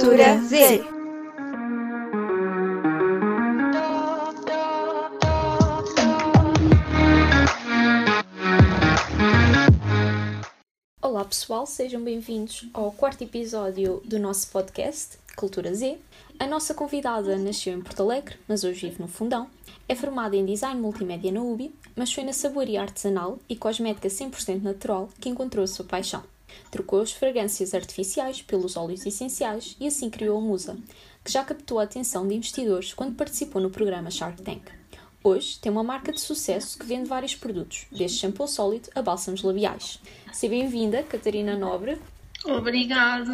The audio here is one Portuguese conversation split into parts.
Cultura Z. Olá pessoal, sejam bem-vindos ao quarto episódio do nosso podcast Cultura Z. A nossa convidada nasceu em Porto Alegre, mas hoje vive no Fundão. É formada em Design Multimédia na UBI, mas foi na saboria artesanal e cosmética 100% natural que encontrou a sua paixão. Trocou as fragrâncias artificiais pelos óleos essenciais e assim criou a Musa, que já captou a atenção de investidores quando participou no programa Shark Tank. Hoje tem uma marca de sucesso que vende vários produtos, desde shampoo sólido a bálsamos labiais. Seja bem-vinda, Catarina Nobre. Obrigado.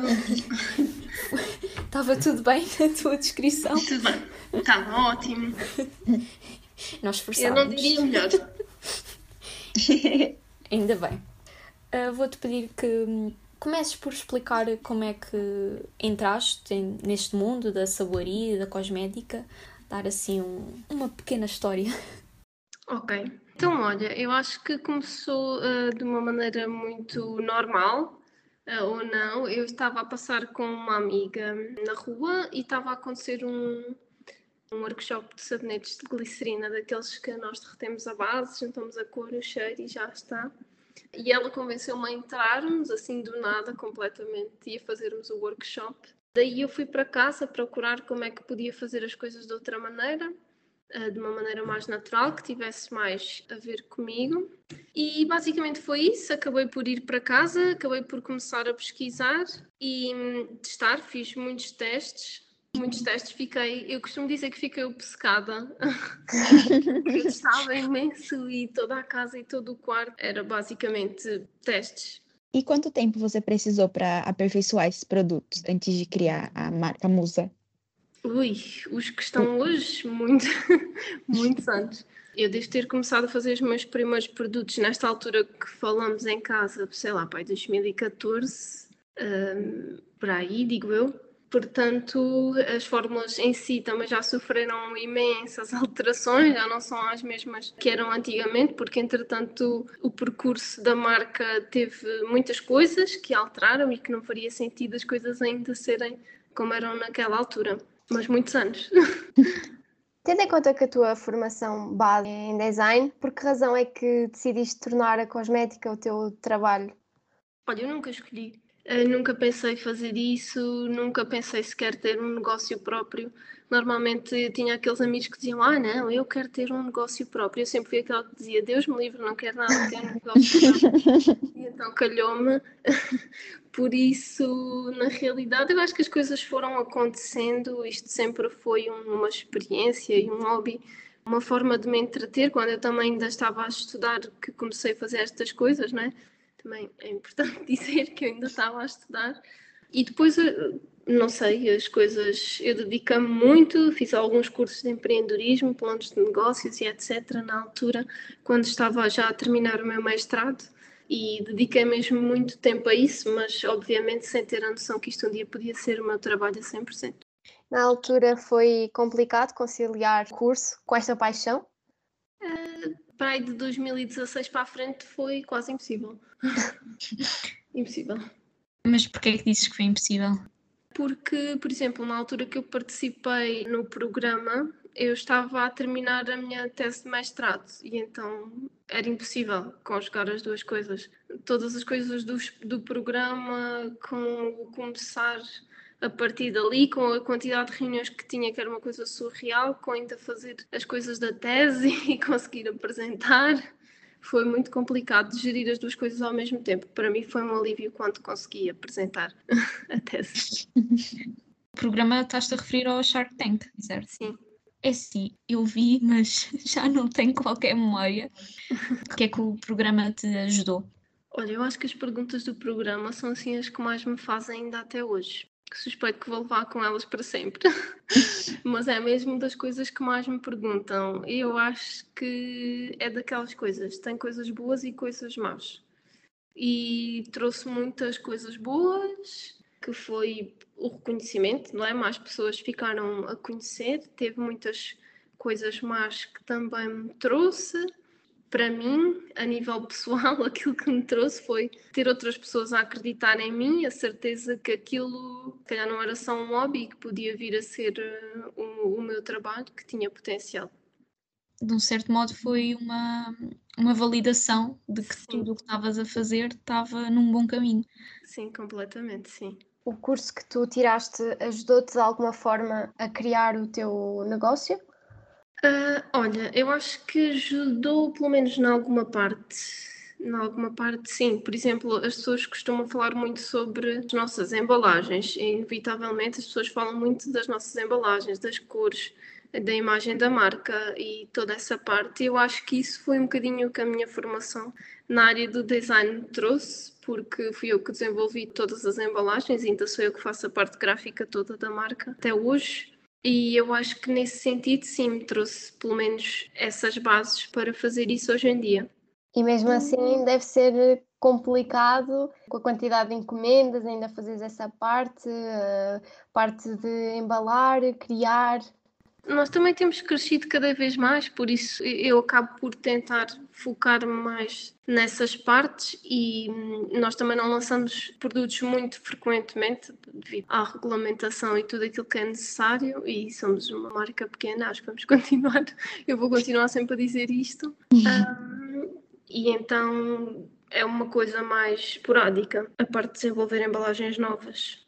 Estava tudo bem na tua descrição? Tudo bem. Estava ótimo. Nós Eu forçámos. não diria melhor. Ainda bem. Ah, Vou-te pedir que hum, comeces por explicar como é que entraste neste mundo da saboaria da cosmética, dar assim um- uma pequena história. Ok. Então, olha, eu acho que começou ah, de uma maneira muito normal, ah, ou não. Eu estava a passar com uma amiga na rua e estava a acontecer um, um workshop de sabonetes de glicerina, daqueles que nós derretemos a base, juntamos a cor, o cheiro e já está. E ela convenceu-me a entrarmos, assim do nada, completamente, e a fazermos o workshop. Daí eu fui para casa procurar como é que podia fazer as coisas de outra maneira, eh, de uma maneira mais natural, que tivesse mais a ver comigo. E basicamente foi isso. Acabei por ir para casa, acabei por começar a pesquisar e hum, testar. Fiz muitos testes. Muitos testes, fiquei, eu costumo dizer que fiquei obcecada, eu testava imenso e toda a casa e todo o quarto era basicamente testes. E quanto tempo você precisou para aperfeiçoar esses produtos antes de criar a marca Musa? Ui, os que estão hoje, muito, muitos anos. Eu devo ter começado a fazer os meus primeiros produtos nesta altura que falamos em casa, sei lá, pai, 2014, hum, por aí, digo eu. Portanto, as fórmulas em si também já sofreram imensas alterações, já não são as mesmas que eram antigamente, porque entretanto o percurso da marca teve muitas coisas que alteraram e que não faria sentido as coisas ainda serem como eram naquela altura. Mas muitos anos. Tendo em conta que a tua formação base é em design, por que razão é que decidiste tornar a cosmética o teu trabalho? Olha, eu nunca escolhi. Eu nunca pensei fazer isso, nunca pensei sequer ter um negócio próprio. Normalmente tinha aqueles amigos que diziam: Ah, não, eu quero ter um negócio próprio. Eu sempre fui aquela que dizia: Deus me livre, não quero nada ter um negócio próprio. e então calhou-me. Por isso, na realidade, eu acho que as coisas foram acontecendo. Isto sempre foi um- uma experiência e um hobby, uma forma de me entreter. Quando eu também ainda estava a estudar, que comecei a fazer estas coisas, não é? Também é importante dizer que eu ainda estava a estudar. E depois, eh, não sei, as coisas. Eu dediquei-me muito, fiz alguns cursos de empreendedorismo, planos de negócios e etc. na altura, quando estava já a terminar o meu mestrado. E dediquei mesmo muito tempo a isso, mas obviamente sem ter a noção que isto um dia podia ser o meu trabalho a 100%. Na altura foi complicado conciliar curso com esta paixão? Para aí de 2016 para a frente foi quase impossível. impossível. Mas porquê é que dizes que foi impossível? Porque, por exemplo, na altura que eu participei no programa, eu estava a terminar a minha tese de mestrado e então era impossível conjugar as duas coisas. Todas as coisas do, do programa, com o começar a partir dali, com a quantidade de reuniões que tinha, que era uma coisa surreal, com ainda fazer as coisas da tese e conseguir apresentar. Foi muito complicado de gerir as duas coisas ao mesmo tempo. Para mim foi um alívio quando consegui apresentar a tese. O programa estás-te a referir ao Shark Tank, certo? Sim. É sim, eu vi, mas já não tenho qualquer memória. O que é que o programa te ajudou? Olha, eu acho que as perguntas do programa são assim as que mais me fazem ainda até hoje. Que suspeito que vou levar com elas para sempre. Mas é mesmo das coisas que mais me perguntam. E eu acho que é daquelas coisas. Tem coisas boas e coisas más. E trouxe muitas coisas boas, que foi o reconhecimento, não é? Mais pessoas ficaram a conhecer. Teve muitas coisas más que também me trouxe. Para mim, a nível pessoal, aquilo que me trouxe foi ter outras pessoas a acreditar em mim, a certeza que aquilo, se calhar, não era só um hobby, que podia vir a ser uh, o, o meu trabalho, que tinha potencial. De um certo modo, foi uma, uma validação de que sim. tudo o que estavas a fazer estava num bom caminho. Sim, completamente, sim. O curso que tu tiraste ajudou-te de alguma forma a criar o teu negócio? Uh, olha, eu acho que ajudou pelo menos em alguma parte. Em alguma parte, sim. Por exemplo, as pessoas costumam falar muito sobre as nossas embalagens. E, inevitavelmente, as pessoas falam muito das nossas embalagens, das cores, da imagem da marca e toda essa parte. Eu acho que isso foi um bocadinho que a minha formação na área do design trouxe, porque fui eu que desenvolvi todas as embalagens, ainda sou eu que faço a parte gráfica toda da marca até hoje. E eu acho que nesse sentido, sim, me trouxe pelo menos essas bases para fazer isso hoje em dia. E mesmo assim deve ser complicado com a quantidade de encomendas, ainda fazeres essa parte, a parte de embalar, criar nós também temos crescido cada vez mais, por isso eu acabo por tentar focar mais nessas partes e hum, nós também não lançamos produtos muito frequentemente devido à regulamentação e tudo aquilo que é necessário e somos uma marca pequena, acho que vamos continuar, eu vou continuar sempre a dizer isto. Um, e então é uma coisa mais esporádica, a parte de desenvolver embalagens novas.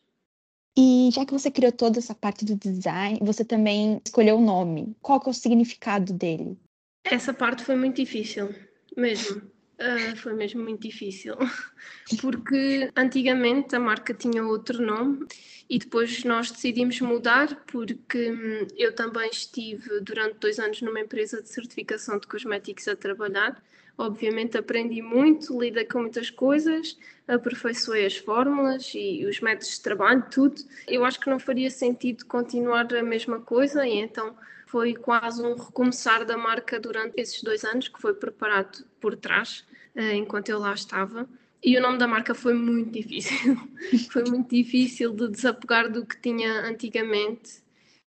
E já que você criou toda essa parte do design, você também escolheu o nome. Qual que é o significado dele? Essa parte foi muito difícil, mesmo. Uh, foi mesmo muito difícil, porque antigamente a marca tinha outro nome e depois nós decidimos mudar porque hum, eu também estive durante dois anos numa empresa de certificação de cosméticos a trabalhar Obviamente aprendi muito, lidei com muitas coisas, aperfeiçoei as fórmulas e os métodos de trabalho, tudo. Eu acho que não faria sentido continuar a mesma coisa e então foi quase um recomeçar da marca durante esses dois anos que foi preparado por trás, eh, enquanto eu lá estava. E o nome da marca foi muito difícil. foi muito difícil de desapegar do que tinha antigamente.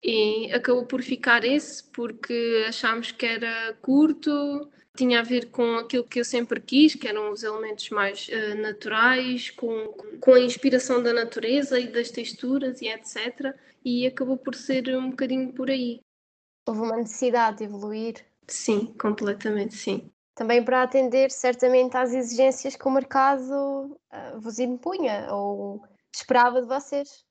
E acabou por ficar esse, porque achámos que era curto, tinha a ver com aquilo que eu sempre quis, que eram os elementos mais uh, naturais, com, com a inspiração da natureza e das texturas e etc. E acabou por ser um bocadinho por aí. Houve uma necessidade de evoluir? Sim, completamente sim. Também para atender certamente às exigências que o mercado uh, vos impunha ou esperava de vocês.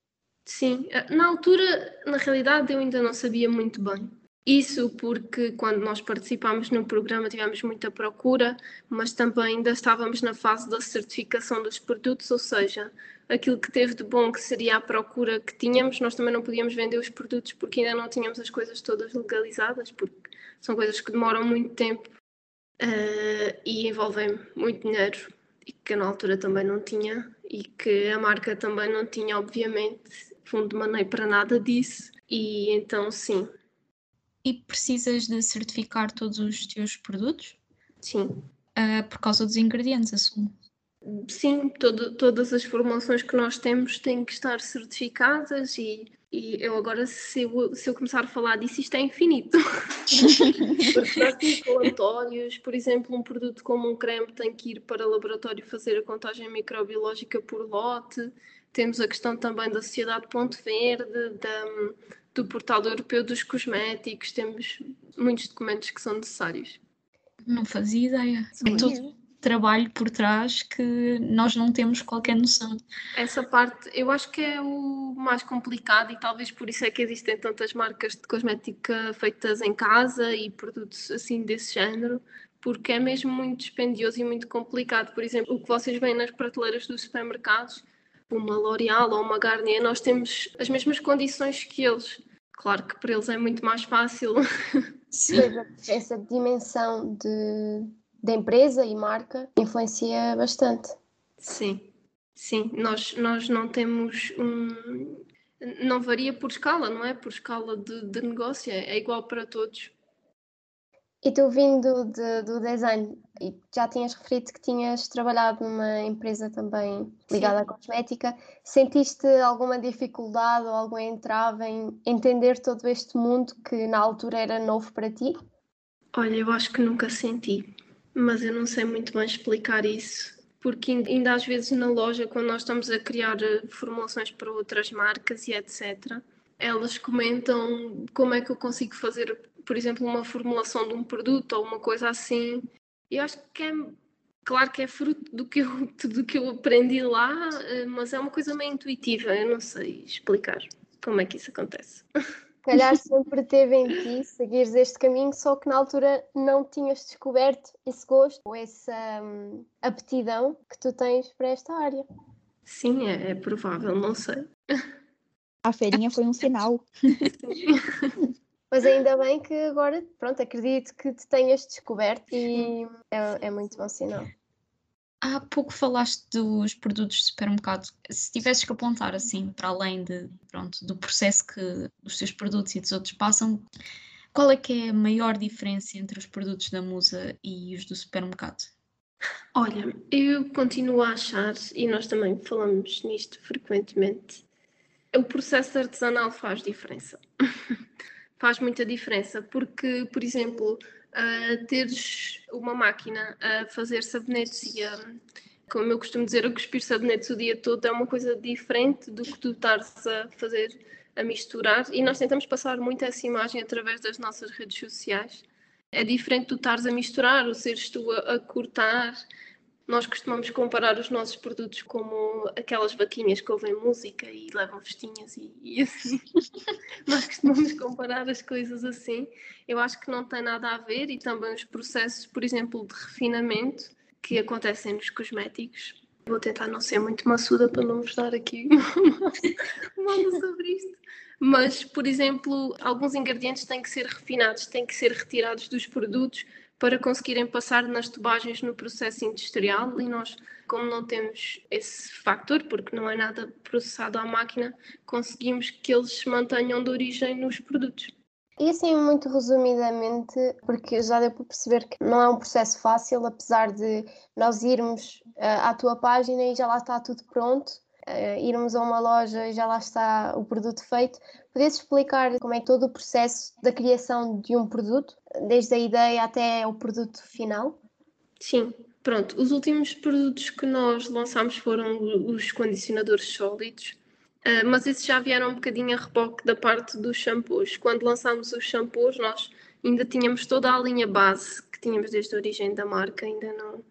Sim, eh, na altura, na realidade, eu ainda não sabia muito bem. Isso porque quando nós participámos no programa tivemos muita procura, mas também ainda estávamos na fase da certificação dos produtos, ou seja, aquilo que teve de bom que seria a procura que tínhamos, nós também não podíamos vender os produtos porque ainda não tínhamos as coisas todas legalizadas, porque são coisas que demoram muito tempo uh, e envolvem muito dinheiro e que na altura também não tinha e que a marca também não tinha, obviamente, fundo de maneio para nada disso. E então, sim, e precisas de certificar todos os teus produtos? Sim. Uh, por causa dos ingredientes, assumo. Sim, todo, todas as formulações que nós temos têm que estar certificadas e, e eu agora, se eu, se eu começar a falar disso, isto é infinito. Porque nós temos relatórios, por exemplo, um produto como um creme tem que ir para o laboratório fazer a contagem microbiológica por lote. Temos a questão também da Sociedade Ponto Verde, da, do portal europeu dos cosméticos, temos muitos documentos que são necessários. Não fazia ideia. É todo trabalho por trás que nós não temos qualquer noção. Essa parte eu acho que é o mais complicado e talvez por isso é que existem tantas marcas de cosmética feitas em casa e produtos assim desse género, porque é mesmo muito dispendioso e muito complicado. Por exemplo, o que vocês veem nas prateleiras dos supermercados, uma L'Oréal ou uma Garnier, nós temos as mesmas condições que eles. Claro que para eles é muito mais fácil. Sim. Essa dimensão de, de empresa e marca influencia bastante. Sim, sim. Nós, nós não temos um. Não varia por escala, não é? Por escala de, de negócio, é igual para todos. E tu vindo de, do design, e já tinhas referido que tinhas trabalhado numa empresa também ligada Sim. à cosmética, sentiste alguma dificuldade ou algum entrave em entender todo este mundo que na altura era novo para ti? Olha, eu acho que nunca senti, mas eu não sei muito bem explicar isso. Porque ainda às vezes na loja, quando nós estamos a criar eh, formulações para outras marcas e etc., elas comentam como é que eu consigo fazer, por exemplo, uma formulação de um produto ou uma coisa assim. Eu acho que é claro que é fruto do que eu, do que eu aprendi lá, eh, mas é uma coisa meio intuitiva, eu não sei explicar como é que isso acontece. calhar sempre teve em ti seguires este caminho, só que na altura não tinhas descoberto esse gosto ou essa hum, aptidão que tu tens para esta área. Sim, é, é provável, não sei. A feirinha foi um sinal. Mas ainda bem que agora, pronto, acredito que te tenhas descoberto e é, é muito bom sinal. Há pouco falaste dos produtos de supermercado. Se tivesses que apontar assim, para além de, pronto, do processo que os teus produtos e dos outros passam, qual é que é a maior diferença entre os produtos da Musa e os do supermercado? Olha, eu continuo a achar, e nós também falamos nisto frequentemente, o processo artesanal faz diferença. faz muita diferença, porque, por exemplo, uh, teres uma máquina a fazer sabonetes e a, como eu costumo dizer, a cuspir sabonetes o dia todo é uma coisa diferente do que tu estares a fazer, a misturar. E nós tentamos passar muito essa imagem através das nossas redes sociais. É diferente tu estares a misturar, ou seres tu a, a cortar, nós costumamos comparar os nossos produtos como aquelas vaquinhas que ouvem música e levam festinhas e, e assim. Nós costumamos comparar as coisas assim. Eu acho que não tem nada a ver e também os processos, por exemplo, de refinamento que acontecem nos cosméticos. Vou tentar não ser muito maçuda para não vos dar aqui uma sobre isto. Mas, por exemplo, alguns ingredientes têm que ser refinados, têm que ser retirados dos produtos para conseguirem passar nas tubagens no processo industrial e nós, como não temos esse factor, porque não é nada processado à máquina, conseguimos que eles se mantenham de origem nos produtos. E assim, muito resumidamente, porque já deu para perceber que não é um processo fácil, apesar de nós irmos uh, à tua página e já lá está tudo pronto, uh, irmos a uma loja e já lá está o produto feito. Podias explicar como é todo o processo da criação de um produto, desde a ideia até o produto final? Sim, pronto. Os últimos produtos que nós lançámos foram os condicionadores sólidos, uh, mas esses já vieram um bocadinho a reboque da parte dos shampoos. Quando lançámos os shampoos, nós ainda tínhamos toda a linha base que tínhamos desde a origem da marca, ainda não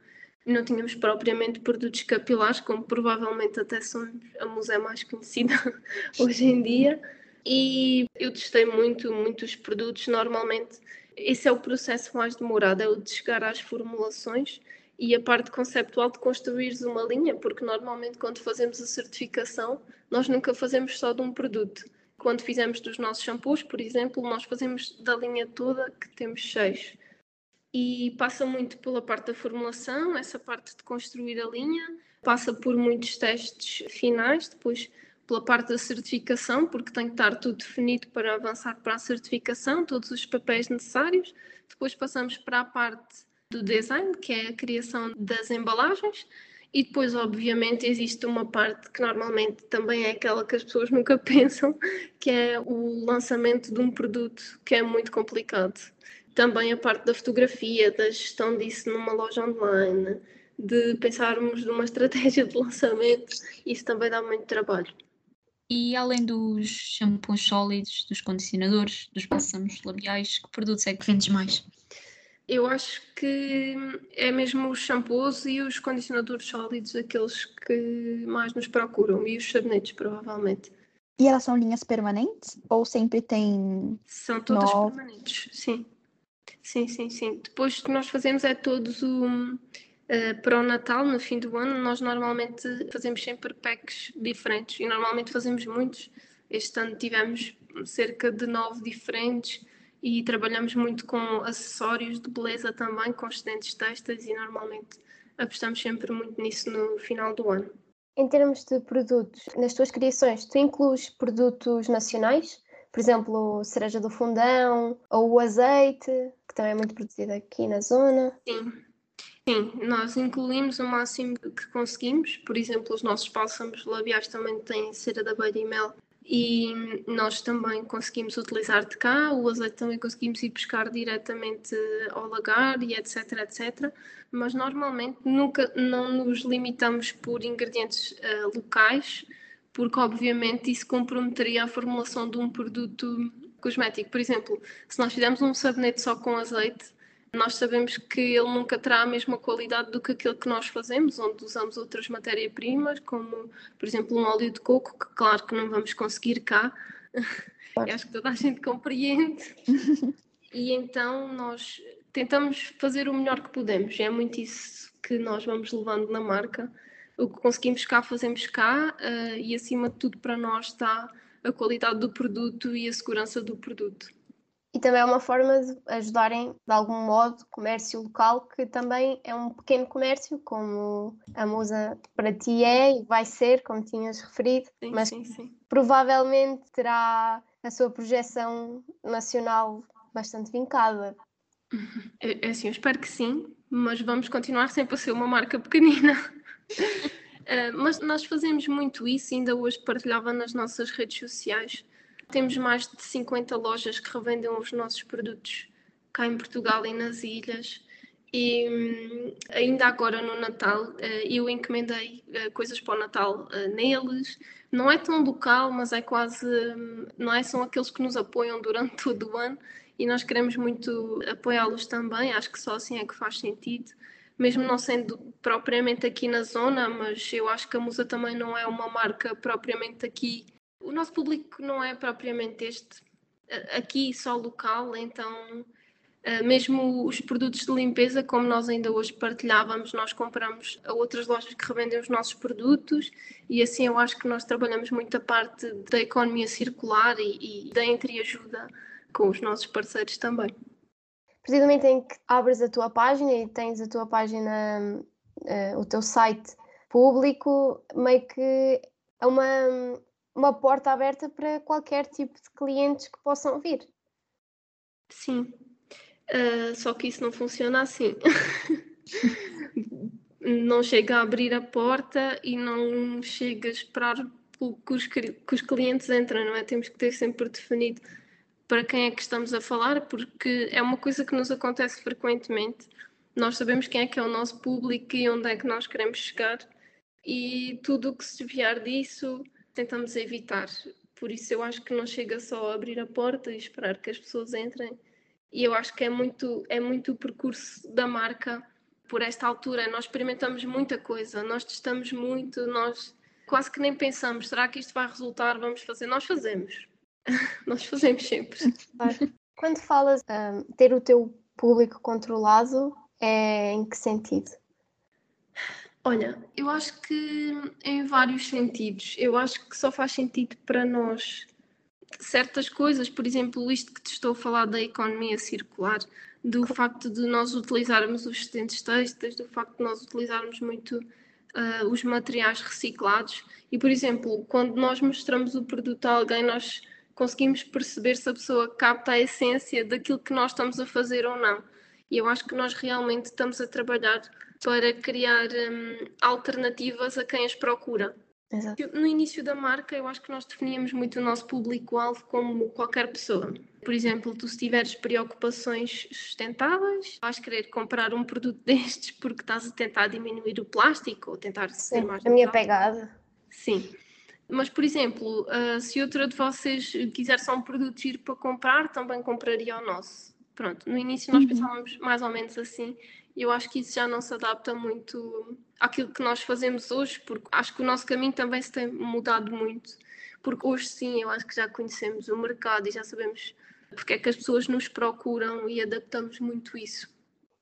não tínhamos propriamente produtos capilares, como provavelmente até somos a museu mais conhecida hoje em dia. E eu testei muito, muitos produtos. Normalmente, esse é o processo mais demorado, é o de chegar às formulações e a parte conceptual de construires uma linha, porque normalmente quando fazemos a certificação, nós nunca fazemos só de um produto. Quando fizemos dos nossos shampoos, por exemplo, nós fazemos da linha toda, que temos seis e passa muito pela parte da formulação, essa parte de construir a linha, passa por muitos testes finais, depois pela parte da certificação, porque tem que estar tudo definido para avançar para a certificação, todos os papéis necessários. Depois passamos para a parte do design, que é a criação das embalagens, e depois, obviamente, existe uma parte que normalmente também é aquela que as pessoas nunca pensam, que é o lançamento de um produto que é muito complicado também a parte da fotografia, da gestão disso numa loja online, de pensarmos numa estratégia de lançamento, isso também dá muito trabalho. E além dos shampoos sólidos, dos condicionadores, dos bálsamos labiais, que produtos é que vendes mais? Eu acho que é mesmo os shampoos e os condicionadores sólidos aqueles que mais nos procuram e os sabonetes, provavelmente. E elas são linhas permanentes ou sempre tem. São todas no... permanentes, sim. Sim, sim, sim. Depois o que nós fazemos é todos o. Uh, para o Natal, no fim do ano, nós normalmente fazemos sempre packs diferentes e normalmente fazemos muitos. Este ano tivemos cerca de nove diferentes e trabalhamos muito com acessórios de beleza também, com excedentes textas e normalmente apostamos sempre muito nisso no final do ano. Em termos de produtos, nas tuas criações, tu inclues produtos nacionais? Por exemplo, cereja do fundão ou o azeite? também é muito produzida aqui na zona. Sim. Sim, nós incluímos o máximo que conseguimos. Por exemplo, os nossos bálsamos labiais também têm cera da abelha e mel e nós também conseguimos utilizar de cá, o azeite também conseguimos ir buscar diretamente ao lagar e etc, etc. Mas normalmente nunca não nos limitamos por ingredientes uh, locais, porque obviamente isso comprometeria a formulação de um produto cosmético. Por exemplo, se nós fizermos um sabonete só com azeite, nós sabemos que ele nunca terá a mesma qualidade do que aquele que nós fazemos, onde usamos outras matérias-primas, como, por exemplo, um óleo de coco, que claro que não vamos conseguir cá. Claro. acho que toda a gente compreende. e então nós tentamos fazer o melhor que podemos. É muito isso que nós vamos levando na marca. O que conseguimos cá, fazemos cá, uh, e acima de tudo, para nós está a qualidade do produto e a segurança do produto. E também é uma forma de ajudarem, de algum modo, o comércio local, que também é um pequeno comércio, como a Musa para ti é e vai ser, como tinhas referido, sim, mas sim, sim. provavelmente terá a sua projeção nacional bastante vincada. É, é assim, eu espero que sim, mas vamos continuar sempre a ser uma marca pequenina. uh, mas nós fazemos muito isso, ainda hoje partilhava nas nossas redes sociais temos mais de 50 lojas que revendem os nossos produtos cá em Portugal e nas ilhas. E hum, ainda agora no Natal eh, eu encomendei eh, coisas para o Natal eh, neles. Não é tão local, mas é quase. Hum, não é? São aqueles que nos apoiam durante todo o ano e nós queremos muito apoiá-los também. Acho que só assim é que faz sentido. Mesmo não sendo propriamente aqui na zona, mas eu acho que a Musa também não é uma marca propriamente aqui o nosso público não é propriamente este, aqui só local, então mesmo os produtos de limpeza, como nós ainda hoje partilhávamos, nós compramos a outras lojas que revendem os nossos produtos e assim eu acho que nós trabalhamos muito a parte da economia circular e, e da entreajuda com os nossos parceiros também. Precisamente em que abres a tua página e tens a tua página, uh, o teu site público, meio que é uma, uma porta aberta para qualquer tipo de clientes que possam vir. Sim, uh, só que isso não funciona assim. não chega a abrir a porta e não chega a esperar que os, que os clientes entrem, não é? Temos que ter sempre definido para quem é que estamos a falar, porque é uma coisa que nos acontece frequentemente. Nós sabemos quem é que é o nosso público e onde é que nós queremos chegar, e tudo o que se desviar disso tentamos evitar. Por isso eu acho que não chega só a abrir a porta e esperar que as pessoas entrem. E eu acho que é muito, é muito o percurso da marca por esta altura. Nós experimentamos muita coisa, nós testamos muito, nós quase que nem pensamos, será que isto vai resultar? Vamos fazer? Nós fazemos. nós fazemos sempre. Quando falas um, ter o teu público controlado, é em que sentido? Olha, eu acho que em vários sentidos. Eu acho que só faz sentido para nós certas coisas, por exemplo, isto que te estou a falar da economia circular, do facto de nós utilizarmos os excedentes textos, do facto de nós utilizarmos muito uh, os materiais reciclados. E, por exemplo, quando nós mostramos o produto a alguém, nós conseguimos perceber se a pessoa capta a essência daquilo que nós estamos a fazer ou não. E eu acho que nós realmente estamos a trabalhar para criar um, alternativas a quem as procura. Exato. No início da marca, eu acho que nós definíamos muito o nosso público-alvo como qualquer pessoa. Por exemplo, tu se tiveres preocupações sustentáveis, vais querer comprar um produto destes porque estás a tentar diminuir o plástico ou tentar ser mais. A minha pegada. Sim. Mas, por exemplo, uh, se outra de vocês quiser só um produto giro para comprar, também compraria o nosso. Pronto, no início nós uhum. pensávamos mais ou menos assim, e eu acho que isso já não se adapta muito àquilo que nós fazemos hoje, porque acho que o nosso caminho também se tem mudado muito. Porque hoje sim, eu acho que já conhecemos o mercado e já sabemos porque é que as pessoas nos procuram e adaptamos muito isso.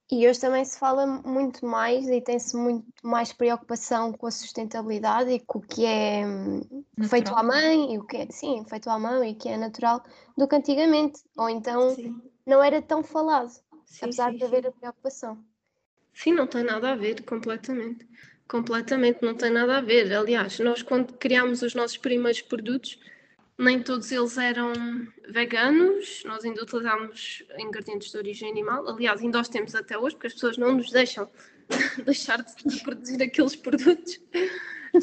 E hoje também se fala muito mais e tem-se muito mais preocupação com a sustentabilidade e com o que é hum, natural. feito à mão e o que é, sim, feito à mão e que é natural do que antigamente. Ou então sim não era tão falado, sim, apesar sim, de haver sim. a preocupação. Sim, não tem nada a ver, completamente. Completamente não tem nada a ver. Aliás, nós quando criámos os nossos primeiros produtos, nem todos eles eram veganos, nós ainda utilizámos ingredientes de origem animal. Aliás, ainda os temos até hoje, porque as pessoas não nos deixam deixar de produzir aqueles produtos.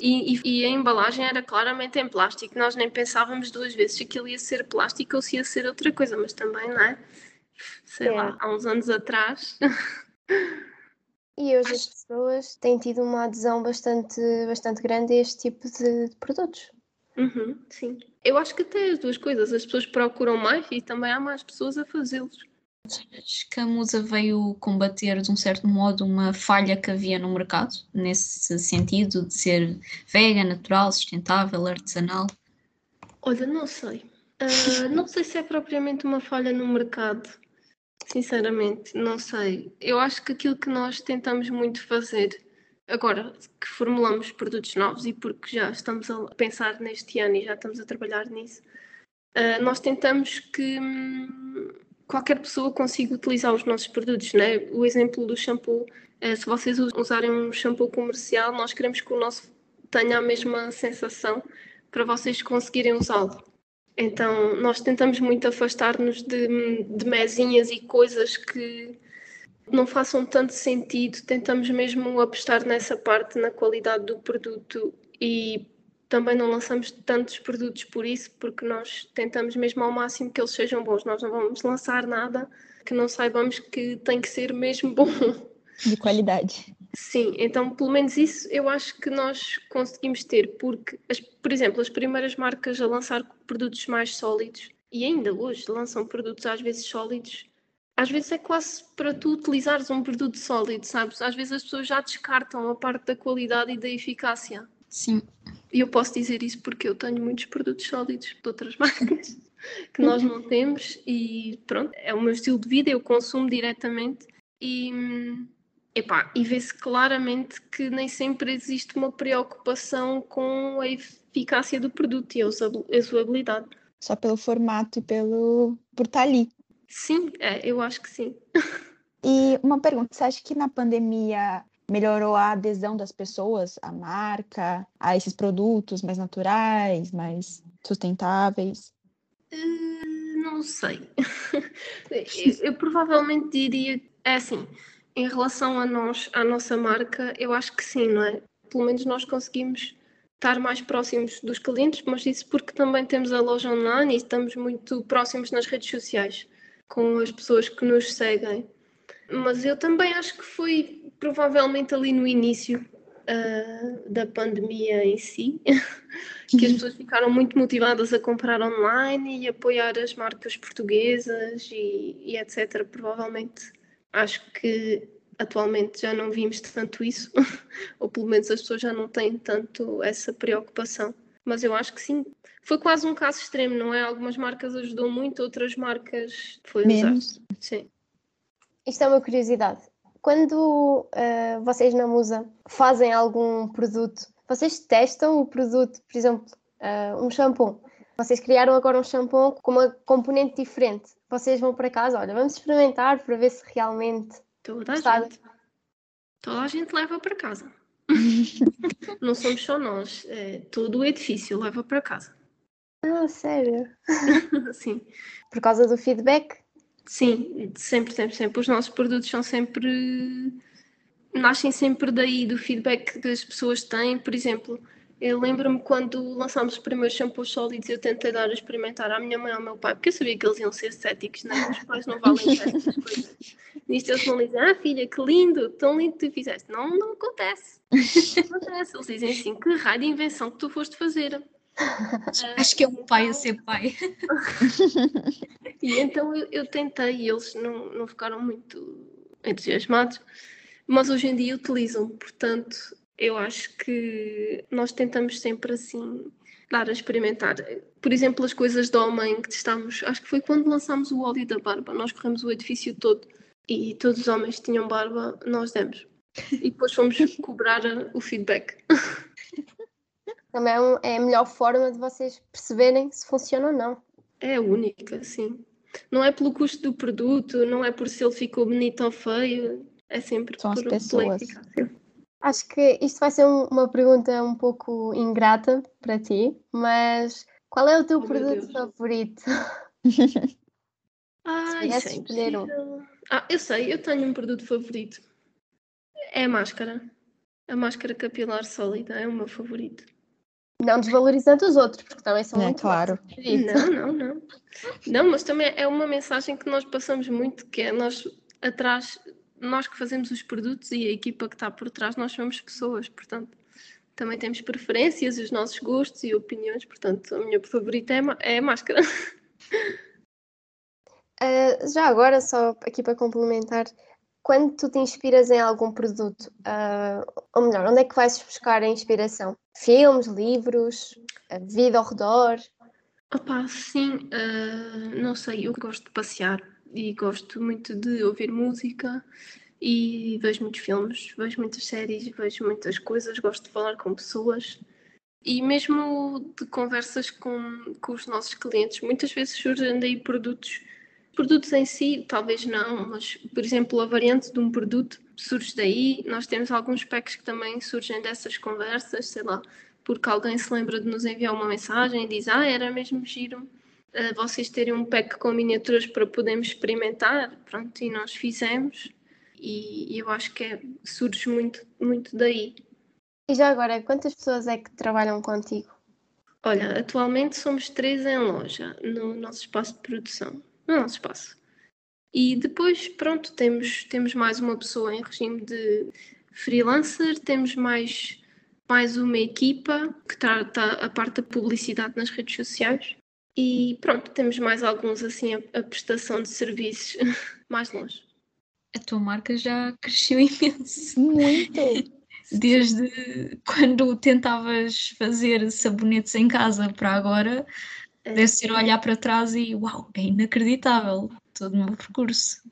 E, e, e, a embalagem era claramente em plástico. Nós nem pensávamos duas vezes se aquilo ia ser plástico ou se ia ser outra coisa, mas também, não é? Sei é. lá, há uns anos atrás. E hoje as pessoas têm tido uma adesão bastante, bastante grande a este tipo de, de produtos. Uhum, sim. Eu acho que até as duas coisas. As pessoas procuram mais e também há mais pessoas a fazê-los. Acho que a Musa veio combater, de um certo modo, uma falha que havia no mercado, nesse sentido de ser vegan, natural, sustentável, artesanal. Olha, não sei. Uh, não sei se é propriamente uma falha no mercado. Sinceramente, não sei. Eu acho que aquilo que nós tentamos muito fazer agora que formulamos produtos novos e porque já estamos a pensar neste ano e já estamos a trabalhar nisso, uh, nós tentamos que hum, qualquer pessoa consiga utilizar os nossos produtos. Né? O exemplo do shampoo, uh, se vocês usarem um shampoo comercial, nós queremos que o nosso tenha a mesma sensação para vocês conseguirem usá-lo. Então, nós tentamos muito afastar-nos de, de mesinhas e coisas que não façam tanto sentido. Tentamos mesmo apostar nessa parte, na qualidade do produto e também não lançamos tantos produtos por isso, porque nós tentamos mesmo ao máximo que eles sejam bons. Nós não vamos lançar nada que não saibamos que tem que ser mesmo bom. De qualidade. Sim, então pelo menos isso eu acho que nós conseguimos ter, porque, as, por exemplo, as primeiras marcas a lançar produtos mais sólidos, e ainda hoje lançam produtos às vezes sólidos, às vezes é quase para tu utilizares um produto sólido, sabes? Às vezes as pessoas já descartam a parte da qualidade e da eficácia. Sim. E eu posso dizer isso porque eu tenho muitos produtos sólidos de outras marcas que nós não temos e pronto, é o meu estilo de vida, eu consumo diretamente e hum, Epá, e vê-se claramente que nem sempre existe uma preocupação com a eficácia do produto e a usabilidade. Só pelo formato e pelo por estar ali. Sim, é, eu acho que sim. E uma pergunta, você acha que na pandemia melhorou a adesão das pessoas à marca, a esses produtos mais naturais, mais sustentáveis? Uh, não sei. eu, eu provavelmente diria, é assim, em relação a nós, à nossa marca, eu acho que sim, não é? Pelo menos nós conseguimos estar mais próximos dos clientes, mas isso porque também temos a loja online e estamos muito próximos nas redes sociais com as pessoas que nos seguem. Mas eu também acho que foi provavelmente ali no início uh, da pandemia em si que as pessoas ficaram muito motivadas a comprar online e apoiar as marcas portuguesas e, e etc. Provavelmente acho que atualmente já não vimos tanto isso, ou pelo menos as pessoas já não têm tanto essa preocupação. Mas eu acho que sim, foi quase um caso extremo, não é? Algumas marcas ajudou muito, outras marcas foi menos. Sim. Isto é uma curiosidade. Quando uh, vocês na Musa fazem algum produto, vocês testam o produto, por exemplo, uh, um shampoo. Vocês criaram agora um shampoo com uma componente diferente vocês vão para casa, olha, vamos experimentar para ver se realmente toda a gente. Toda a gente leva para casa. Não somos só nós, é, todo o edifício leva para casa. Ah, sério? Sim. Por causa do feedback? Sim, sempre, sempre, sempre. Os nossos produtos são sempre. nascem sempre daí, do feedback que as pessoas têm. Por exemplo, eu lembro-me quando lançámos os primeiros shampoos sólidos, eu tentei dar a experimentar à minha mãe e ao meu pai, porque eu sabia que eles iam ser céticos, né? os pais não valem essas coisas. Nisto eles vão dizer, ah filha, que lindo, tão lindo que tu fizeste. Não, não acontece. Não acontece. Eles dizem assim, que raio de invenção que tu foste fazer. Acho que é um pai a ser pai. e então eu, eu tentei e eles não, não ficaram muito entusiasmados, mas hoje em dia utilizam, portanto eu acho que nós tentamos sempre assim dar a experimentar. Por exemplo, as coisas de homem que testámos, acho que foi quando lançámos o óleo da barba, nós corremos o edifício todo e todos os homens que tinham barba, nós demos. E depois fomos cobrar o feedback. Também é, é a melhor forma de vocês perceberem se funciona ou não. É a única, sim. Não é pelo custo do produto, não é por se ele ficou bonito ou feio, é sempre São por, as pessoas. Acho que isto vai ser um, uma pergunta um pouco ingrata para ti, mas qual é o teu oh, produto favorito? ah, isso é escolher um. Ah, eu sei, eu tenho um produto favorito. É a máscara. A máscara capilar sólida é o meu favorito. Não desvalorizando os outros, porque também são É muito claro. Não, não, não. Não, mas também é uma mensagem que nós passamos muito, que é nós atrás, nós que fazemos os produtos e a equipa que está por trás, nós somos pessoas, portanto, também temos preferências, os nossos gostos e opiniões, portanto, a minha favorita é, é a máscara. Ah, já agora, só aqui para complementar, quando tu te inspiras em algum produto, ah, ou melhor, onde é que vais buscar a inspiração? Filmes, livros, vida ao redor? Opá, sim, ah, não sei, eu gosto de passear e gosto muito de ouvir música e vejo muitos filmes, vejo muitas séries, vejo muitas coisas, gosto de falar com pessoas. E mesmo de conversas com, com os nossos clientes, muitas vezes surgem daí produtos, produtos em si, talvez não, mas por exemplo, a variante de um produto surge daí, nós temos alguns packs que também surgem dessas conversas, sei lá, porque alguém se lembra de nos enviar uma mensagem e diz, ah, era mesmo giro uh, vocês terem um pack com miniaturas para podermos experimentar, pronto, e nós fizemos, e, e eu acho que é, surge muito, muito daí. E já agora, quantas pessoas é que trabalham contigo? Olha, atualmente somos três em loja, no nosso espaço de produção, no nosso espaço. E depois, pronto, temos, temos mais uma pessoa em regime de freelancer, temos mais, mais uma equipa que trata a parte da publicidade nas redes sociais. E pronto, temos mais alguns assim a, a prestação de serviços mais longe. A tua marca já cresceu imenso. Muito! Desde quando tentavas fazer sabonetes em casa para agora, É. deve ser olhar para trás e uau, é inacreditável todo o meu percurso.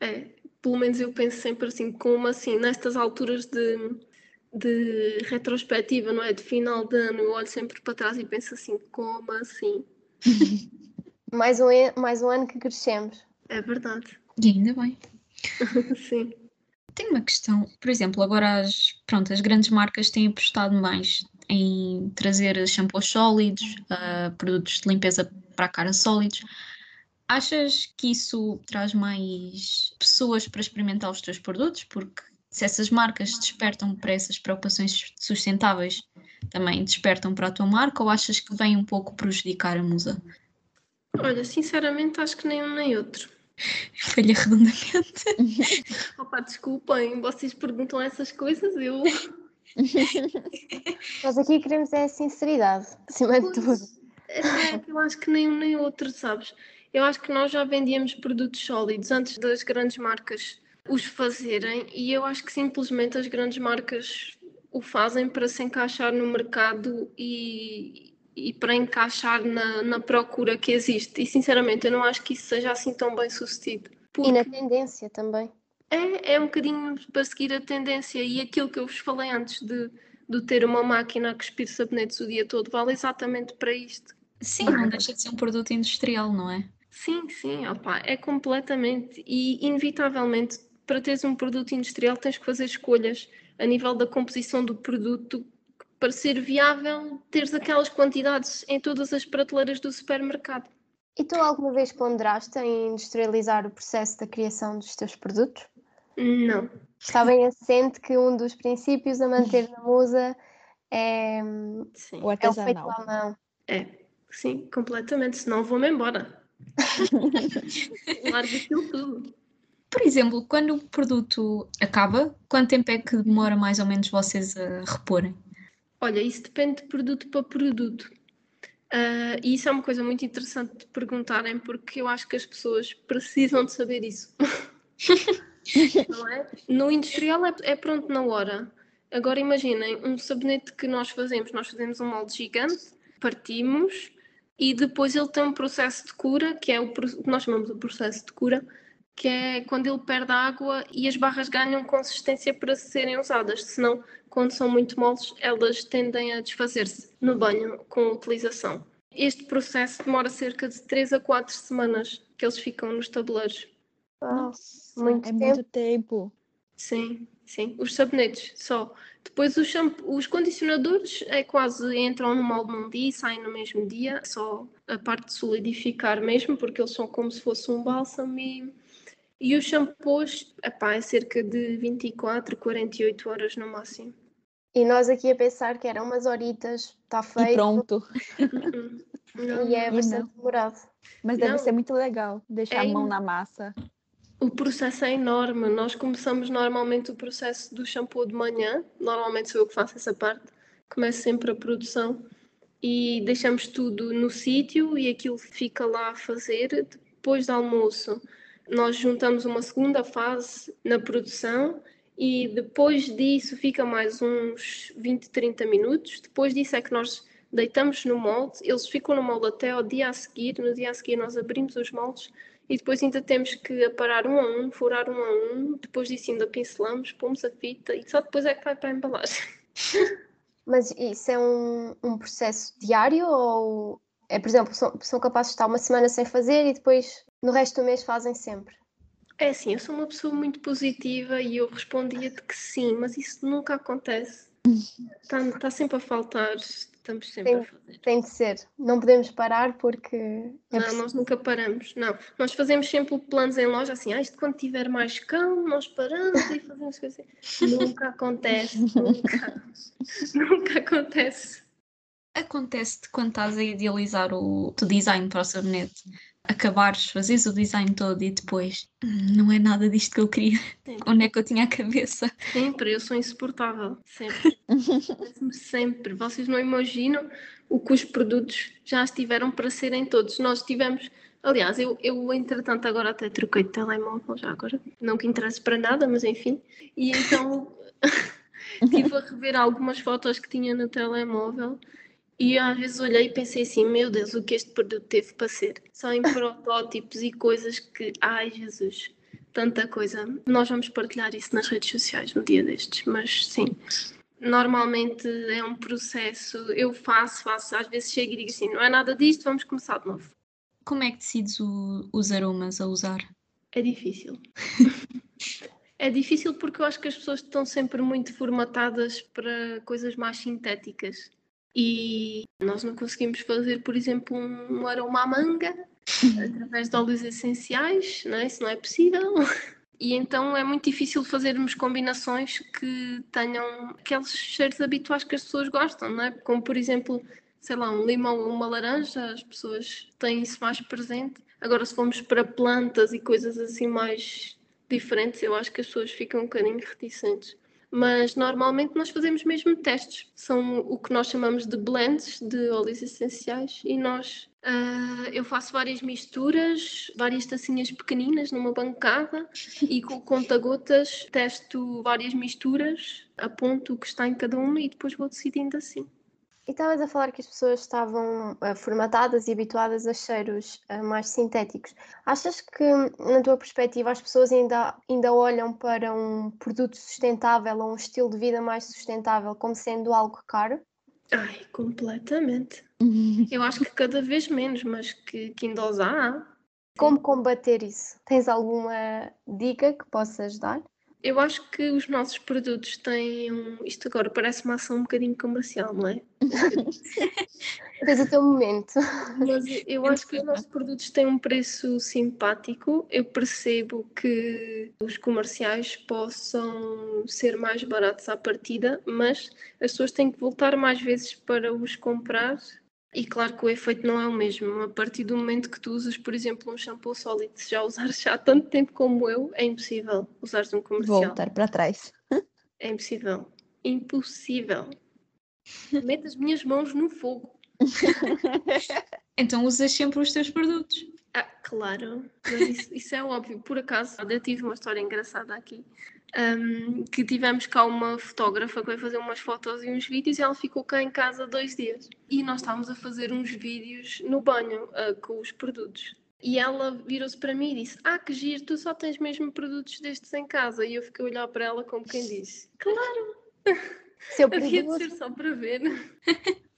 É, é. Pelo menos eu penso sempre assim, como assim, nestas alturas de, de retrospectiva, não é? De final de ano, eu olho sempre para trás e penso assim, como assim? Mais um, mais um ano que crescemos. É verdade. E ainda bem. Sim. Tenho uma questão, por exemplo, agora as, pronto, as grandes marcas têm apostado mais em trazer shampoos sólidos, ah, produtos de limpeza para a cara sólidos. Achas que isso traz mais pessoas para experimentar os teus produtos? Porque se essas marcas despertam para essas preocupações sustentáveis, também despertam para a tua marca ou achas que vem um pouco prejudicar a musa? Olha, sinceramente acho que nem um nem outro. Falha redondamente. Opa, desculpem, vocês perguntam essas coisas, eu. Nós aqui queremos é a sinceridade, acima de tudo. É, eu acho que nem um nem outro, sabes? Eu acho que nós já vendíamos produtos sólidos antes das grandes marcas os fazerem e eu acho que simplesmente as grandes marcas o fazem para se encaixar no mercado e, e para encaixar na, na procura que existe. E sinceramente, eu não acho que isso seja assim tão bem sucedido. E na tendência também. É, é um bocadinho para seguir a tendência e aquilo que eu vos falei antes de, de ter uma máquina a cuspir sabonetes o dia todo vale exatamente para isto. Sim, não deixa de ser um produto industrial, não é? Sim, sim, opa, é completamente e inevitavelmente para teres um produto industrial tens que fazer escolhas a nível da composição do produto para ser viável teres aquelas quantidades em todas as prateleiras do supermercado. E tu alguma vez ponderaste em industrializar o processo da criação dos teus produtos? Não. Está bem assente que um dos princípios a manter na musa é, Sim, O é o feito artesanal. à mão. é, sim, completamente, senão vou-me embora. Largo aquilo tudo. Por exemplo, quando o produto acaba, quanto tempo é que demora mais ou menos vocês a reporem? Olha, isso depende de produto para produto. Ah, e isso é uma coisa muito interessante de perguntarem, porque eu acho que as pessoas precisam de saber isso. É? No industrial é, é pronto na hora. Agora imaginem, um sabonete que nós fazemos, nós fazemos um molde gigante, partimos e depois ele tem um processo de cura, que é o que nós chamamos de processo de cura, que é quando ele perde água e as barras ganham consistência para serem usadas, senão quando são muito moles, elas tendem a desfazer-se no banho com a utilização. Este processo demora cerca de 3 a 4 semanas que eles ficam nos tabuleiros. Nossa, muito é tempo. muito tempo. Sim, sim. Os sabonetes só. Depois os, shampoo, os condicionadores é quase entram no molde num dia e saem no mesmo dia. Só a parte de solidificar mesmo, porque eles são como se fosse um bálsamo e, E os shampoos, epá, é cerca de 24, 48 horas no máximo. E nós aqui a pensar que eram umas horitas, está feito. E pronto. E é bastante demorado. Mas deve Não. ser muito legal deixar É a mão in- na massa. O processo é enorme. Nós começamos normalmente o processo do shampoo de manhã. Normalmente sou eu que faço essa parte. Começo sempre a produção e deixamos tudo no sítio e aquilo fica lá a fazer. Depois do almoço, nós juntamos uma segunda fase na produção e depois disso fica mais uns 20, 30 minutos. Depois disso é que nós deitamos no molde, eles ficam no molde até ao dia a seguir. No dia a seguir nós abrimos os moldes e depois ainda temos que aparar um a um, furar um a um. Depois disso ainda pincelamos, pomos a fita e só depois é que vai para a embalagem. Mas isso é um, um processo diário ou é, por exemplo, são, são capazes de estar uma semana sem fazer e depois no resto do mês fazem sempre? É assim, eu sou uma pessoa muito positiva e eu respondia-te que sim, mas isso nunca acontece. Está, está sempre a faltar, estamos sempre a fazer. Tem de ser. Não podemos parar porque é Não, preciso- nós nunca paramos, não. Nós fazemos sempre planos em loja, assim, ah, isto quando tiver mais cão, nós paramos e fazemos coisas assim. Nunca acontece, nunca. nunca acontece. Acontece-te quando estás a idealizar o teu design para o sabonete, acabares, fazes o design todo e depois "Hum, não é nada disto que eu queria. Sempre. Onde é que eu tinha a cabeça? Sempre, eu sou insuportável, sempre. Sempre. Vocês não imaginam o que os produtos já estiveram para serem todos. Nós tivemos, aliás, eu, eu entretanto agora até troquei de telemóvel, já agora, não que interesse para nada, mas enfim. E então estive a rever algumas fotos que tinha no telemóvel e às vezes olhei e pensei assim, meu Deus, o que este produto teve para ser? Só em protótipos e coisas que, ai Jesus, tanta coisa. Nós vamos partilhar isso nas redes sociais no dia destes, mas sim. Normalmente é um processo, eu faço, faço, às vezes chego e digo assim, não é nada disto, vamos começar de novo. Como é que decides o- os aromas a usar? É difícil. É difícil porque eu acho que as pessoas estão sempre muito formatadas para coisas mais sintéticas. E nós não conseguimos fazer, por exemplo, um aroma à manga através de óleos essenciais, não é? Isso não é possível. E então é muito difícil fazermos combinações que tenham aqueles cheiros habituais que as pessoas gostam, não é? Como, por exemplo, sei lá, um limão ou uma laranja, as pessoas têm isso mais presente. Agora, se formos para plantas e coisas assim mais diferentes, eu acho que as pessoas ficam um bocadinho reticentes. Mas normalmente nós fazemos mesmo testes. São o que nós chamamos de blends de óleos essenciais e nós ah, eu faço várias misturas, várias tacinhas pequeninas numa bancada e com conta-gotas testo várias misturas, aponto o que está em cada uma e depois vou decidindo assim. E estavas a falar que as pessoas estavam ah, formatadas e habituadas a cheiros ah, mais sintéticos. Achas que, na tua perspectiva, as pessoas ainda, ainda olham para um produto sustentável ou um estilo de vida mais sustentável como sendo algo caro? Ai, completamente. Eu acho que cada vez menos, mas que, que ainda os há. Como combater isso? Tens alguma dica que possas dar? Eu acho que os nossos produtos têm um. Isto agora parece uma ação um bocadinho comercial, não é? Tens o teu momento. Mas eu acho que os nossos produtos têm um preço simpático. Eu percebo que os comerciais possam ser mais baratos à partida, mas as pessoas têm que voltar mais vezes para os comprar. E claro que o efeito não é o mesmo. A partir do momento que tu usas, por exemplo, um shampoo sólido, se já usares já há tanto tempo como eu, é impossível usares um comercial. Voltar para trás. É impossível. Impossível. Meto as minhas mãos no fogo. Então usas sempre os teus produtos. Ah, claro, mas isso, isso é óbvio. Por acaso, eu tive uma história engraçada aqui. Ahm, que tivemos cá uma fotógrafa que veio fazer umas fotos e uns vídeos e ela ficou cá em casa dois dias. E nós estávamos a fazer uns vídeos no banho ah, com os produtos. E ela virou-se para mim e disse: Ah, que giro, tu só tens mesmo produtos destes em casa. E eu fiquei a olhar para ela como quem disse: Claro, Seu havia de ser só para ver.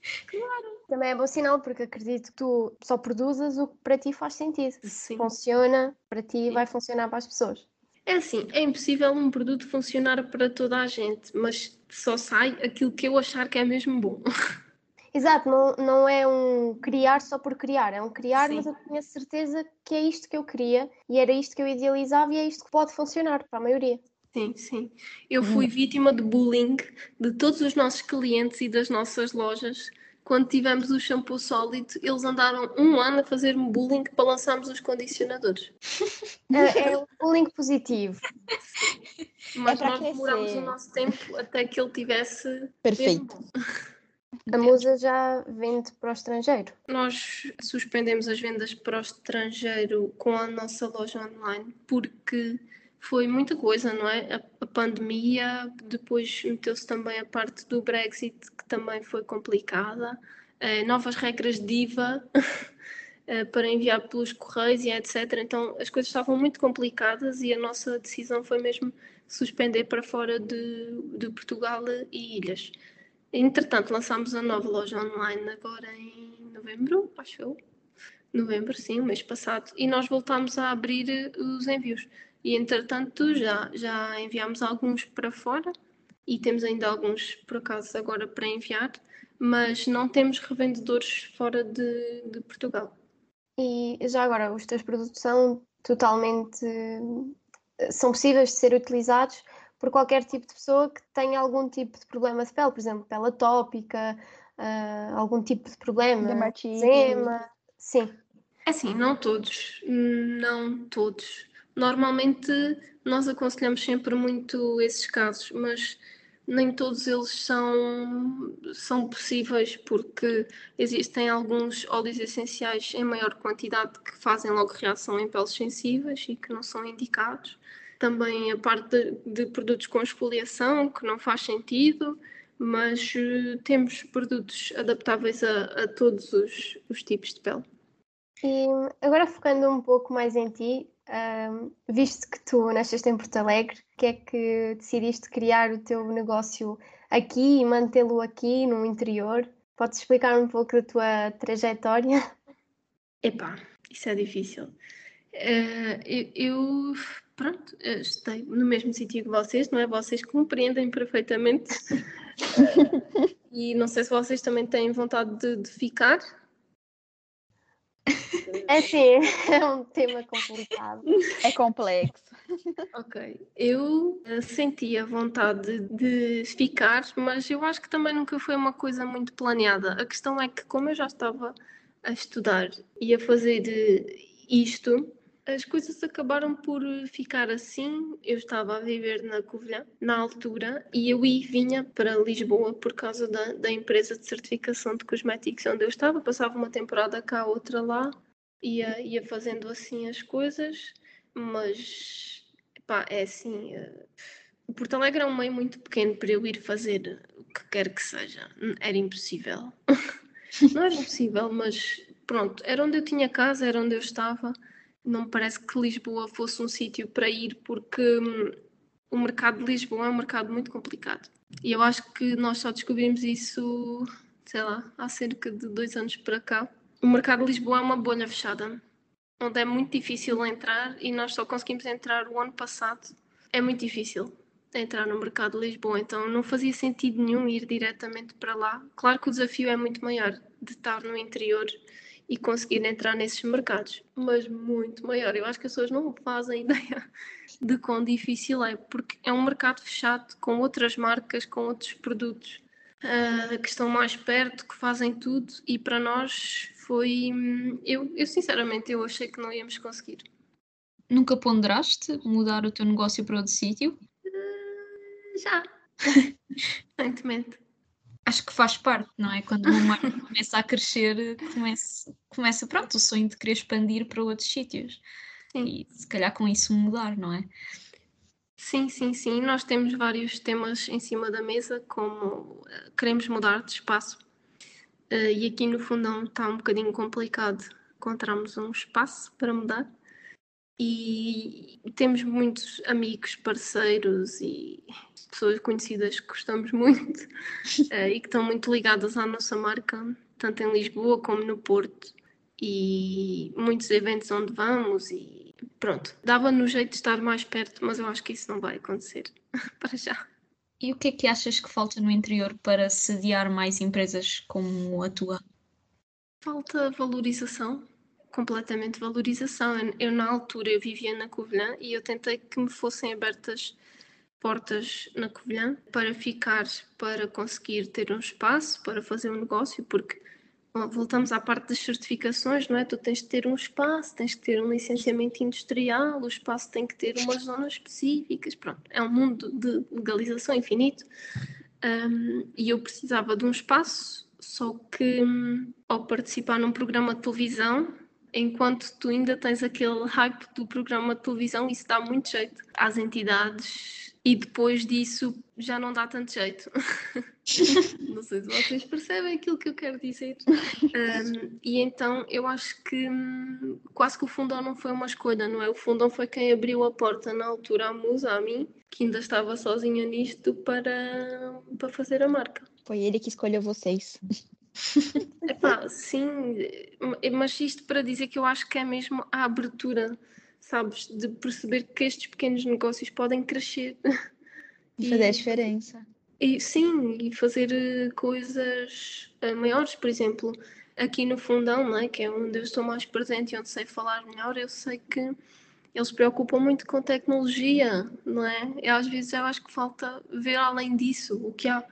também é bom sinal, porque acredito que tu só produzas o que para ti faz sentido. Sim. Funciona para ti e vai funcionar para as pessoas. É assim, é impossível um produto funcionar para toda a gente, mas só sai aquilo que eu achar que é mesmo bom. Exato, não, não é um criar só por criar, é um criar, Sim. mas eu tinha certeza que é isto que eu queria e era isto que eu idealizava e é isto que pode funcionar para a maioria. Sim, sim. Eu fui vítima de bullying de todos os nossos clientes e das nossas lojas. Quando tivemos o shampoo sólido, eles andaram um ano a fazer-me bullying para lançarmos os condicionadores. É, é um bullying positivo. Mas para nós demorámos crescer. o nosso tempo até que ele tivesse. Perfeito. A musa já vende para o estrangeiro. Nós suspendemos as vendas para o estrangeiro com a nossa loja online porque foi muita coisa, não é? A, a pandemia, depois meteu-se também a parte do Brexit, que também foi complicada, eh, novas regras de IVA eh, para enviar pelos correios e etc. Então as coisas estavam muito complicadas e a nossa decisão foi mesmo suspender para fora de, de Portugal e ilhas. Entretanto, lançámos a nova loja online agora em novembro, acho eu. Novembro, sim, o mês passado. E nós voltámos a abrir eh, os envios. E entretanto já, já enviámos alguns para fora e temos ainda alguns por acaso agora para enviar, mas não temos revendedores fora de, de Portugal. E já agora, os teus produtos são totalmente. são possíveis de ser utilizados por qualquer tipo de pessoa que tenha algum tipo de problema de pele, por exemplo, pele atópica, ah, algum tipo de problema, Dermatite. eczema. Sim. É assim, não todos, não todos. Normalmente nós aconselhamos sempre muito esses casos, mas nem todos eles são, são possíveis porque existem alguns óleos essenciais em maior quantidade que fazem logo reação em peles sensíveis e que não são indicados. Também a parte de, de produtos com esfoliação, que não faz sentido, mas eh, temos produtos adaptáveis a, a todos os, os tipos de pele. E agora focando um pouco mais em ti, ahm, visto que tu nasceste em Porto Alegre, que é que decidiste criar o teu negócio aqui e mantê-lo aqui no interior? Podes explicar um pouco da tua trajetória? Epá, isso é difícil. Eh, eu, eu, pronto, estou no mesmo sítio que vocês, não é? Vocês compreendem perfeitamente. E não sei se vocês também têm vontade de, de ficar. É sim, é um tema complicado. É complexo. Ok. Eu eh, senti a vontade de ficar, mas eu acho que também nunca foi uma coisa muito planeada. A questão é que, como eu já estava a estudar e a fazer eh, isto, as coisas acabaram por ficar assim. Eu estava a viver na Covilhã, na altura, e eu ia vinha para Lisboa por causa da, da empresa de certificação de cosméticos onde eu estava. Passava uma temporada cá, outra lá, ia, ia fazendo assim as coisas, mas pá, é assim. eh, Porto Alegre é um meio muito pequeno para eu ir fazer o que quer que seja. Era impossível. Não era impossível, mas pronto, era onde eu tinha casa, era onde eu estava. Não me parece que Lisboa fosse um sítio para ir, porque hum, o mercado de Lisboa é um mercado muito complicado. E eu acho que nós só descobrimos isso, sei lá, há cerca de dois anos para cá. O mercado de Lisboa é uma bolha fechada, onde é muito difícil entrar e nós só conseguimos entrar o ano passado. É muito difícil entrar no mercado de Lisboa, então não fazia sentido nenhum ir diretamente para lá. Claro que o desafio é muito maior de estar no interior e conseguir entrar nesses mercados, mas muito maior. Eu acho que as pessoas não fazem ideia de quão difícil é, porque é um mercado fechado com outras marcas, com outros produtos ah, que estão mais perto, que fazem tudo, e para nós foi. Eu, eu sinceramente eu achei que não íamos conseguir. Nunca ponderaste mudar o teu negócio para outro sítio? Já. Recentemente. Acho que faz parte, não é? Quando uma marca começa a crescer, começa, começa pronto, o sonho de querer expandir para outros sítios. Sim. E se calhar com isso mudar, não é? Sim, sim, sim. Nós temos vários temas em cima da mesa, como eh, queremos mudar de espaço. Eh, e aqui no fundão está um bocadinho complicado encontrarmos um espaço para mudar. E temos muitos amigos, parceiros e pessoas conhecidas que gostamos muito eh, e que estão muito ligadas à nossa marca, tanto em Lisboa como no Porto. E muitos eventos onde vamos e pronto. Dava no jeito de estar mais perto, mas eu acho que isso não vai acontecer para já. E o que é que achas que falta no interior para sediar mais empresas como a tua? Falta valorização, completamente valorização. Eu, eu, na altura, eu vivia na Covilhã e eu tentei que me fossem abertas portas na Covilhã para ficar, para conseguir ter um espaço, para fazer um negócio, porque voltamos à parte das certificações, não é? Tu tens de ter um espaço, tens de ter um licenciamento industrial, o espaço tem que ter umas zonas específicas, pronto, é um mundo de legalização infinito. Um, e eu precisava de um espaço, só que ao participar num programa de televisão, enquanto tu ainda tens aquele hype do programa de televisão, isso dá muito jeito às entidades e depois disso já não dá tanto jeito. não sei se vocês percebem aquilo que eu quero dizer. Um, e então eu acho que hum, quase que o fundão não foi uma escolha, não é? O fundão foi quem abriu a porta na altura à musa, a mim, que ainda estava sozinha nisto para, para fazer a marca. Foi ele que escolheu vocês. Epá, sim, mas isto para dizer que eu acho que é mesmo a abertura sabes? De perceber que estes pequenos negócios podem crescer. E fazer a diferença. E, sim, e fazer eh, coisas uh, maiores, por exemplo, aqui no Fundão, não é? que é onde eu estou mais presente e onde sei falar melhor, eu sei que eles se preocupam muito com tecnologia, não é? E às vezes eu acho que falta ver além disso o que há.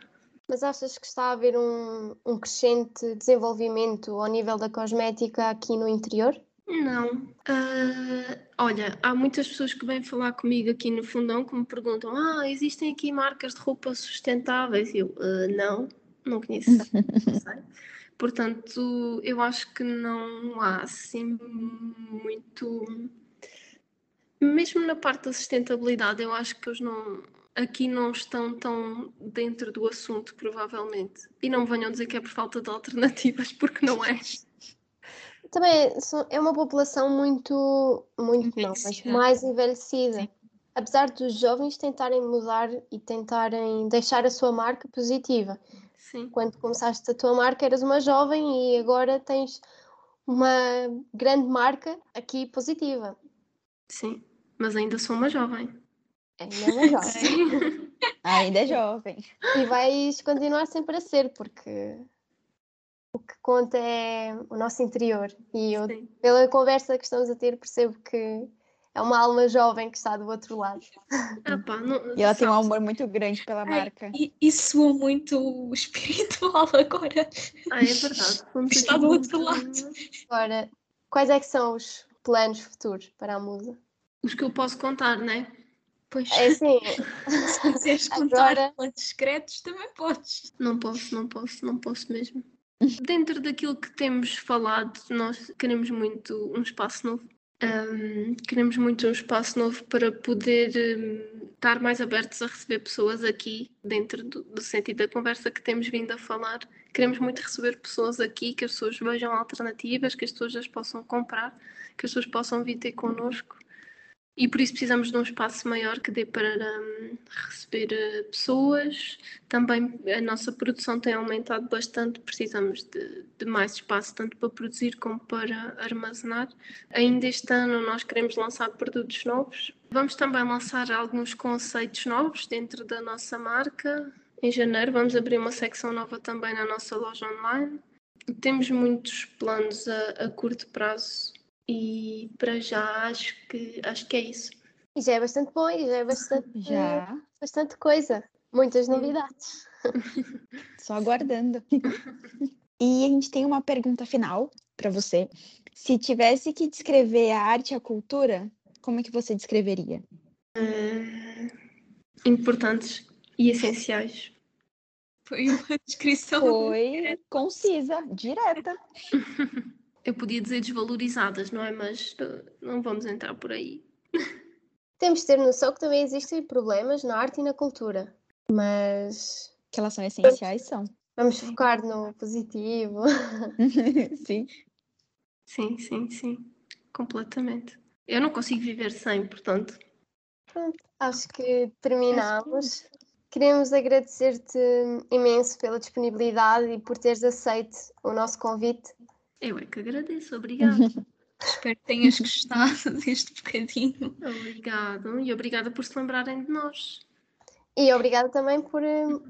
Mas achas que está a haver um, um crescente desenvolvimento ao nível da cosmética aqui no interior? Não. Uh, olha, há muitas pessoas que vêm falar comigo aqui no fundão que me perguntam: Ah, existem aqui marcas de roupa sustentáveis? Eu, uh, não, não conheço, não sei. Portanto, eu acho que não há assim muito. Mesmo na parte da sustentabilidade, eu acho que eles não, aqui não estão tão dentro do assunto, provavelmente. E não me venham dizer que é por falta de alternativas, porque não é. Também é uma população muito, muito não, mas mais envelhecida. Sim. Apesar dos jovens tentarem mudar e tentarem deixar a sua marca positiva. Sim. Quando começaste a tua marca eras uma jovem e agora tens uma grande marca aqui positiva. Sim, mas ainda sou uma jovem. Ainda é uma jovem. ainda é jovem. E vais continuar sempre a ser, porque que conta é o nosso interior. E eu, pela conversa que estamos a ter, percebo que é uma alma jovem que está do outro lado. Ah, pá, não, e ela tem um amor muito grande pela Ai, marca. E, e soa muito espiritual agora. Ah, é verdade. está do outro lado. Agora, quais é que são os planos futuros para a musa? Os que eu posso contar, não é? Pois. É assim. Se quiseres contar agora... planos secretos, também podes. Não posso, não posso, não posso mesmo. Dentro daquilo que temos falado, nós queremos muito um espaço novo. Um, queremos muito um espaço novo para poder um, estar mais abertos a receber pessoas aqui, dentro do, do, sentido da conversa que temos vindo a falar. Queremos muito receber pessoas aqui, que as pessoas vejam alternativas, que as pessoas as possam comprar, que as pessoas possam vir ter connosco e por isso precisamos de um espaço maior que dê para um, receber uh, pessoas. Também a nossa produção tem aumentado bastante, precisamos de, de, mais espaço, tanto para produzir como para armazenar. Ainda este ano nós queremos lançar produtos novos. Vamos também lançar alguns conceitos novos dentro da nossa marca. Em janeiro vamos abrir uma secção nova também na nossa loja online. Temos muitos planos a, a curto prazo e para já acho que acho que é isso. E já é bastante bom, e já é bastante, já. bastante coisa. Muitas novidades. Só aguardando. e a gente tem uma pergunta final para você. Se tivesse que descrever a arte e a cultura, como é que você descreveria? Uh, importantes e essenciais. Foi uma descrição. Foi concisa, direta. Eu podia dizer desvalorizadas, não é? Mas uh, não vamos entrar por aí. Temos de ter noção que também existem problemas na arte e na cultura, mas. Que elas são essenciais, são. Vamos focar no positivo. sim. Sim, sim, sim. Completamente. Eu não consigo viver sem, portanto. Pronto, acho que terminamos. Queremos agradecer-te imenso pela disponibilidade e por teres aceito o nosso convite eu é que agradeço, obrigada. Espero que tenhas gostado deste bocadinho. Obrigado e obrigada por se lembrarem de nós. E obrigada também por uh,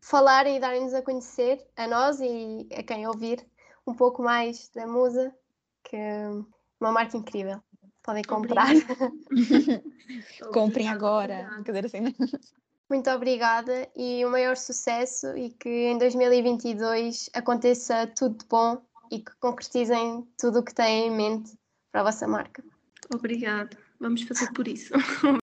falar e darem-nos a conhecer, a nós e a quem ouvir, um pouco mais da Musa, que é uma marca incrível. Podem comprar. Comprem agora. Brincadeira assim, né? Muito obrigada e o maior sucesso e que em 2022 aconteça tudo de bom e que concretizem tudo o que têm em mente para a vossa marca. Obrigada. Vamos fazer por isso.